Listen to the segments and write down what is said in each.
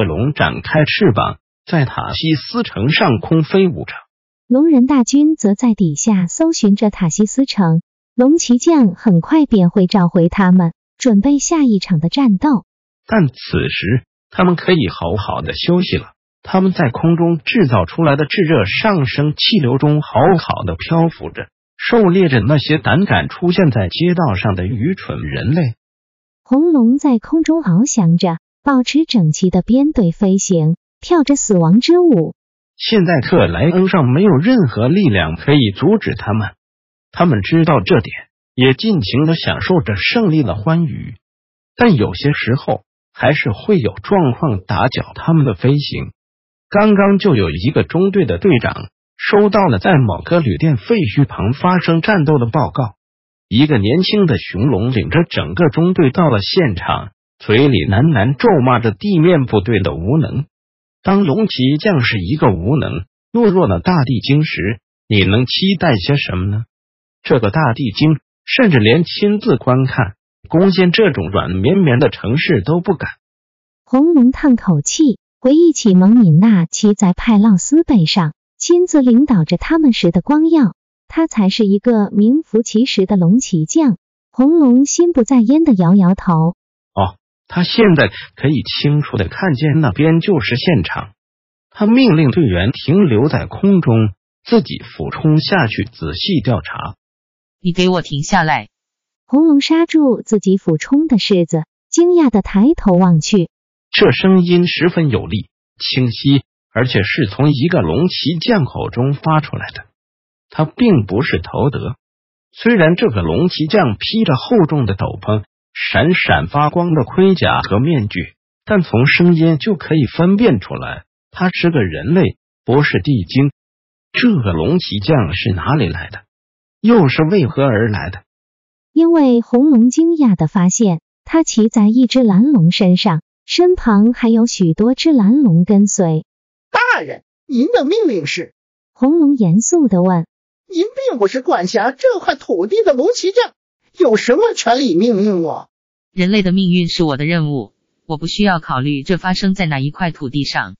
恶龙展开翅膀，在塔西斯城上空飞舞着。龙人大军则在底下搜寻着塔西斯城。龙骑将很快便会召回他们，准备下一场的战斗。但此时他们可以好好的休息了。他们在空中制造出来的炙热上升气流中好好的漂浮着，狩猎着那些胆敢出现在街道上的愚蠢人类。红龙在空中翱翔着。保持整齐的编队飞行，跳着死亡之舞。现在特莱恩上没有任何力量可以阻止他们，他们知道这点，也尽情的享受着胜利的欢愉。但有些时候，还是会有状况打搅他们的飞行。刚刚就有一个中队的队长收到了在某个旅店废墟旁发生战斗的报告，一个年轻的雄龙领着整个中队到了现场。嘴里喃喃咒骂着地面部队的无能。当龙骑将是一个无能懦弱的大地精时，你能期待些什么呢？这个大地精甚至连亲自观看攻陷这种软绵绵的城市都不敢。红龙叹口气，回忆起蒙敏娜骑在派洛斯背上，亲自领导着他们时的光耀，他才是一个名副其实的龙骑将。红龙心不在焉的摇摇头。他现在可以清楚的看见那边就是现场。他命令队员停留在空中，自己俯冲下去仔细调查。你给我停下来！红龙刹住自己俯冲的式子，惊讶的抬头望去。这声音十分有力、清晰，而且是从一个龙骑将口中发出来的。他并不是头德，虽然这个龙骑将披着厚重的斗篷。闪闪发光的盔甲和面具，但从声音就可以分辨出来，他是个人类，不是地精。这个龙骑将是哪里来的？又是为何而来的？因为红龙惊讶的发现，他骑在一只蓝龙身上，身旁还有许多只蓝龙跟随。大人，您的命令是？红龙严肃的问。您并不是管辖这块土地的龙骑将。有什么权利命令我？人类的命运是我的任务，我不需要考虑这发生在哪一块土地上。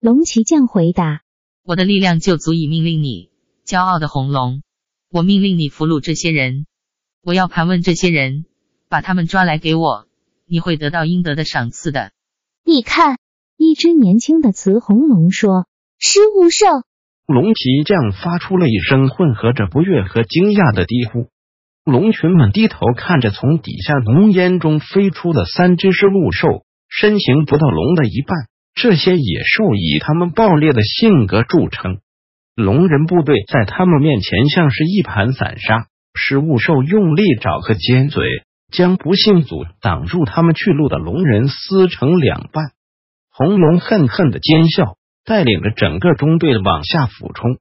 龙骑将回答：“我的力量就足以命令你，骄傲的红龙。我命令你俘虏这些人，我要盘问这些人，把他们抓来给我，你会得到应得的赏赐的。”你看，一只年轻的雌红龙说：“失误兽。”龙骑将发出了一声混合着不悦和惊讶的低呼。龙群们低头看着从底下浓烟中飞出的三只狮鹿兽，身形不到龙的一半。这些野兽以他们暴烈的性格著称。龙人部队在他们面前像是一盘散沙。狮物兽用力爪和尖嘴，将不幸阻挡住他们去路的龙人撕成两半。红龙恨恨的尖笑，带领着整个中队往下俯冲。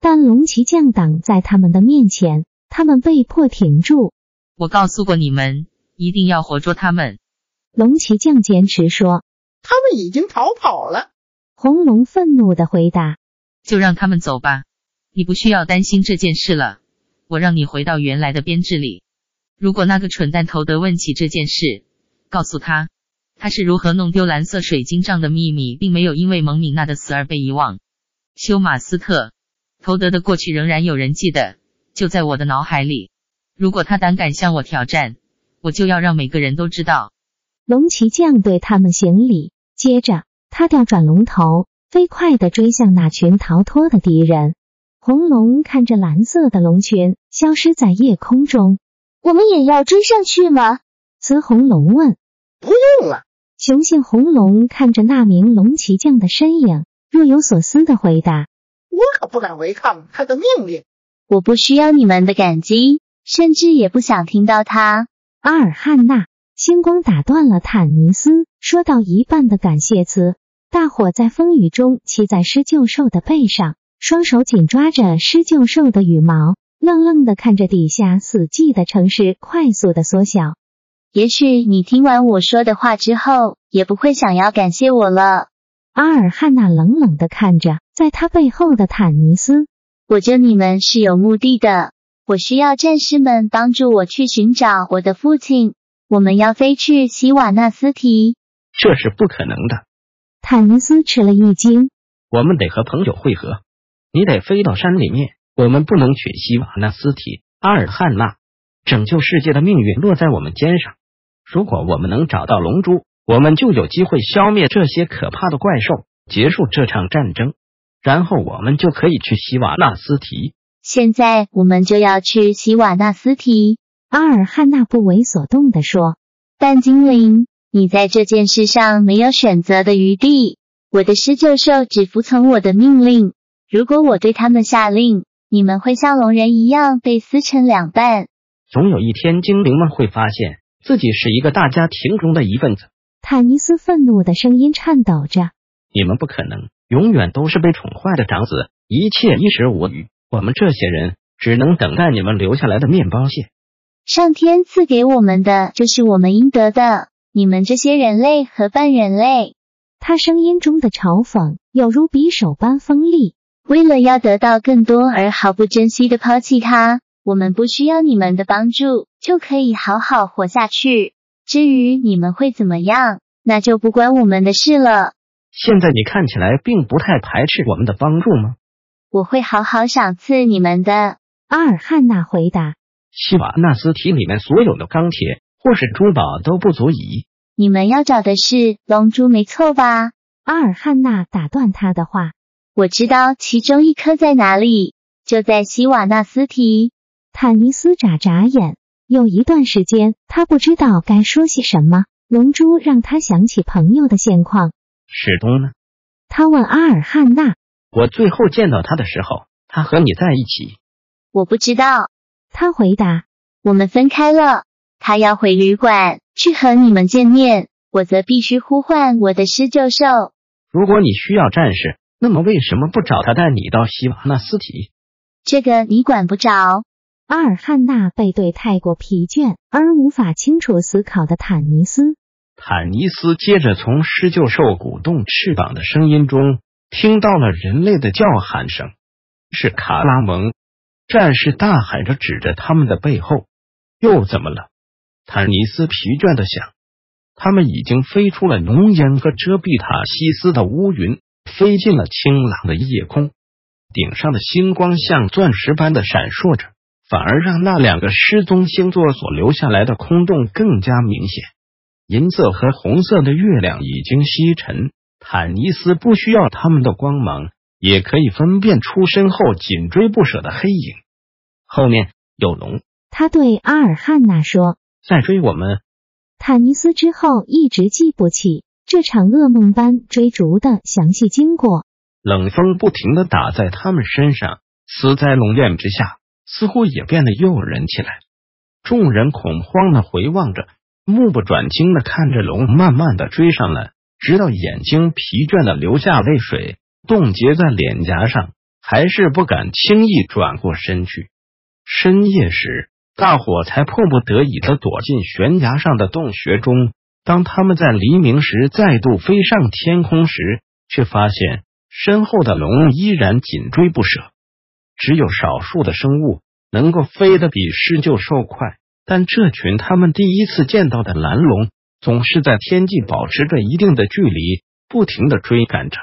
但龙骑将挡在他们的面前。他们被迫停住。我告诉过你们，一定要活捉他们。龙骑将坚持说：“他们已经逃跑了。”红龙愤怒的回答：“就让他们走吧，你不需要担心这件事了。我让你回到原来的编制里。如果那个蠢蛋头德问起这件事，告诉他，他是如何弄丢蓝色水晶杖的秘密，并没有因为蒙米娜的死而被遗忘。休马斯特，头德的过去仍然有人记得。”就在我的脑海里，如果他胆敢向我挑战，我就要让每个人都知道。龙骑将对他们行礼，接着他调转龙头，飞快的追向那群逃脱的敌人。红龙看着蓝色的龙群消失在夜空中，我们也要追上去吗？雌红龙问。不用了。雄性红龙看着那名龙骑将的身影，若有所思的回答：“我可不敢违抗他的命令。”我不需要你们的感激，甚至也不想听到他。阿尔汉娜，星光打断了坦尼斯说到一半的感谢词。大伙在风雨中骑在狮鹫兽的背上，双手紧抓着狮鹫兽的羽毛，愣愣的看着底下死寂的城市快速的缩小。也许你听完我说的话之后，也不会想要感谢我了。阿尔汉娜冷冷的看着在他背后的坦尼斯。我救你们是有目的的，我需要战士们帮助我去寻找我的父亲。我们要飞去希瓦纳斯提，这是不可能的。坦尼斯吃了一惊。我们得和朋友会合，你得飞到山里面。我们不能去希瓦纳斯提。阿尔汉娜，拯救世界的命运落在我们肩上。如果我们能找到龙珠，我们就有机会消灭这些可怕的怪兽，结束这场战争，然后我们就可以去希瓦纳斯提。现在我们就要去希瓦纳斯提。阿尔汉娜不为所动地说：“但精灵，你在这件事上没有选择的余地。我的狮鹫兽只服从我的命令。如果我对他们下令，你们会像龙人一样被撕成两半。总有一天，精灵们会发现自己是一个大家庭中的一份子。”坦尼斯愤怒的声音颤抖着：“你们不可能永远都是被宠坏的长子，一切衣食无虞。我们这些人只能等待你们留下来的面包屑。”上天赐给我们的就是我们应得的，你们这些人类和半人类。他声音中的嘲讽有如匕首般锋利。为了要得到更多而毫不珍惜的抛弃他，我们不需要你们的帮助就可以好好活下去。至于你们会怎么样，那就不关我们的事了。现在你看起来并不太排斥我们的帮助吗？我会好好赏赐你们的。阿尔汉娜回答。希瓦纳斯提里面所有的钢铁或是珠宝都不足以。你们要找的是龙珠，没错吧？阿尔汉娜打断他的话。我知道其中一颗在哪里，就在希瓦纳斯提。坦尼斯眨眨眼，有一段时间他不知道该说些什么。龙珠让他想起朋友的现况。史东呢？他问阿尔汉娜。我最后见到他的时候，他和你在一起。我不知道。他回答：“我们分开了，他要回旅馆去和你们见面，我则必须呼唤我的狮鹫兽。如果你需要战士，那么为什么不找他带你到希瓦纳斯提？这个你管不着。”阿尔汉娜背对太过疲倦而无法清楚思考的坦尼斯。坦尼斯接着从狮鹫兽鼓动翅膀的声音中听到了人类的叫喊声，是卡拉蒙。战士大喊着，指着他们的背后。又怎么了？坦尼斯疲倦的想。他们已经飞出了浓烟和遮蔽塔西斯的乌云，飞进了清朗的夜空。顶上的星光像钻石般的闪烁着，反而让那两个失踪星座所留下来的空洞更加明显。银色和红色的月亮已经西沉，坦尼斯不需要他们的光芒。也可以分辨出身后紧追不舍的黑影，后面有龙。他对阿尔汉娜说：“在追我们。”坦尼斯之后一直记不起这场噩梦般追逐的详细经过。冷风不停的打在他们身上，死在龙焰之下，似乎也变得诱人起来。众人恐慌的回望着，目不转睛的看着龙慢慢的追上来，直到眼睛疲倦的流下泪水。冻结在脸颊上，还是不敢轻易转过身去。深夜时，大伙才迫不得已的躲进悬崖上的洞穴中。当他们在黎明时再度飞上天空时，却发现身后的龙依然紧追不舍。只有少数的生物能够飞得比狮鹫兽快，但这群他们第一次见到的蓝龙，总是在天际保持着一定的距离，不停的追赶着。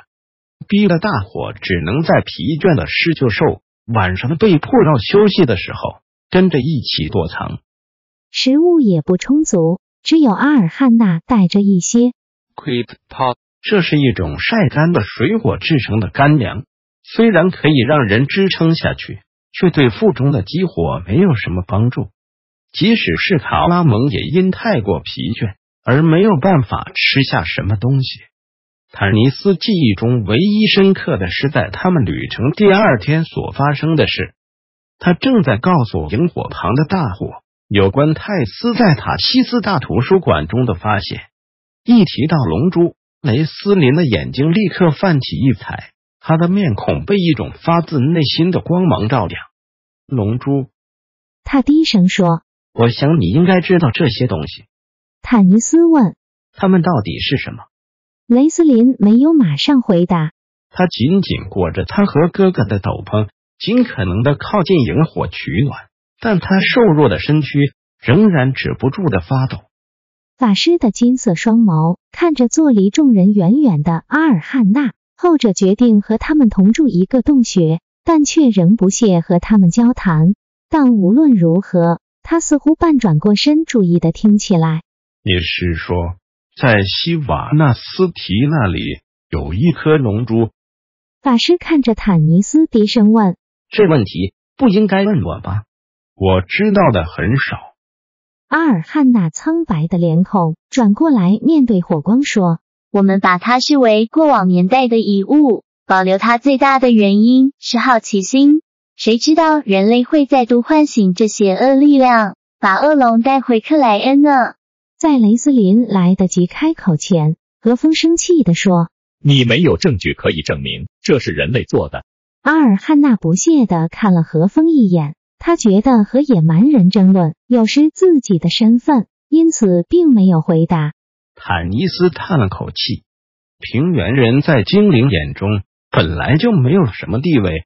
逼得大伙只能在疲倦的狮鹫兽晚上被迫要休息的时候，跟着一起躲藏。食物也不充足，只有阿尔汉娜带着一些。Quit pot，这是一种晒干的水果制成的干粮，虽然可以让人支撑下去，却对腹中的饥火没有什么帮助。即使是卡拉蒙，也因太过疲倦而没有办法吃下什么东西。坦尼斯记忆中唯一深刻的是在他们旅程第二天所发生的事。他正在告诉萤火旁的大伙，有关泰斯在塔西斯大图书馆中的发现。一提到龙珠，雷斯林的眼睛立刻泛起异彩，他的面孔被一种发自内心的光芒照亮。龙珠，他低声说：“我想你应该知道这些东西。”坦尼斯问：“他们到底是什么？”雷斯林没有马上回答。他紧紧裹着他和哥哥的斗篷，尽可能的靠近萤火取暖，但他瘦弱的身躯仍然止不住的发抖。法师的金色双眸看着坐离众人远远的阿尔汉娜，后者决定和他们同住一个洞穴，但却仍不屑和他们交谈。但无论如何，他似乎半转过身，注意的听起来。你是说，在西瓦纳斯提那里有一颗龙珠？法师看着坦尼斯，低声问：“这问题不应该问我吧？我知道的很少。”阿尔汉那苍白的脸孔转过来，面对火光说：“我们把它视为过往年代的遗物，保留它最大的原因是好奇心。谁知道人类会再度唤醒这邪恶力量，把恶龙带回克莱恩呢？”在雷斯林来得及开口前，何风生气地说：“你没有证据可以证明这是人类做的。”阿尔汉娜不屑地看了何风一眼。他觉得和野蛮人争论有失自己的身份，因此并没有回答。坦尼斯叹了口气：“平原人在精灵眼中本来就没有什么地位。”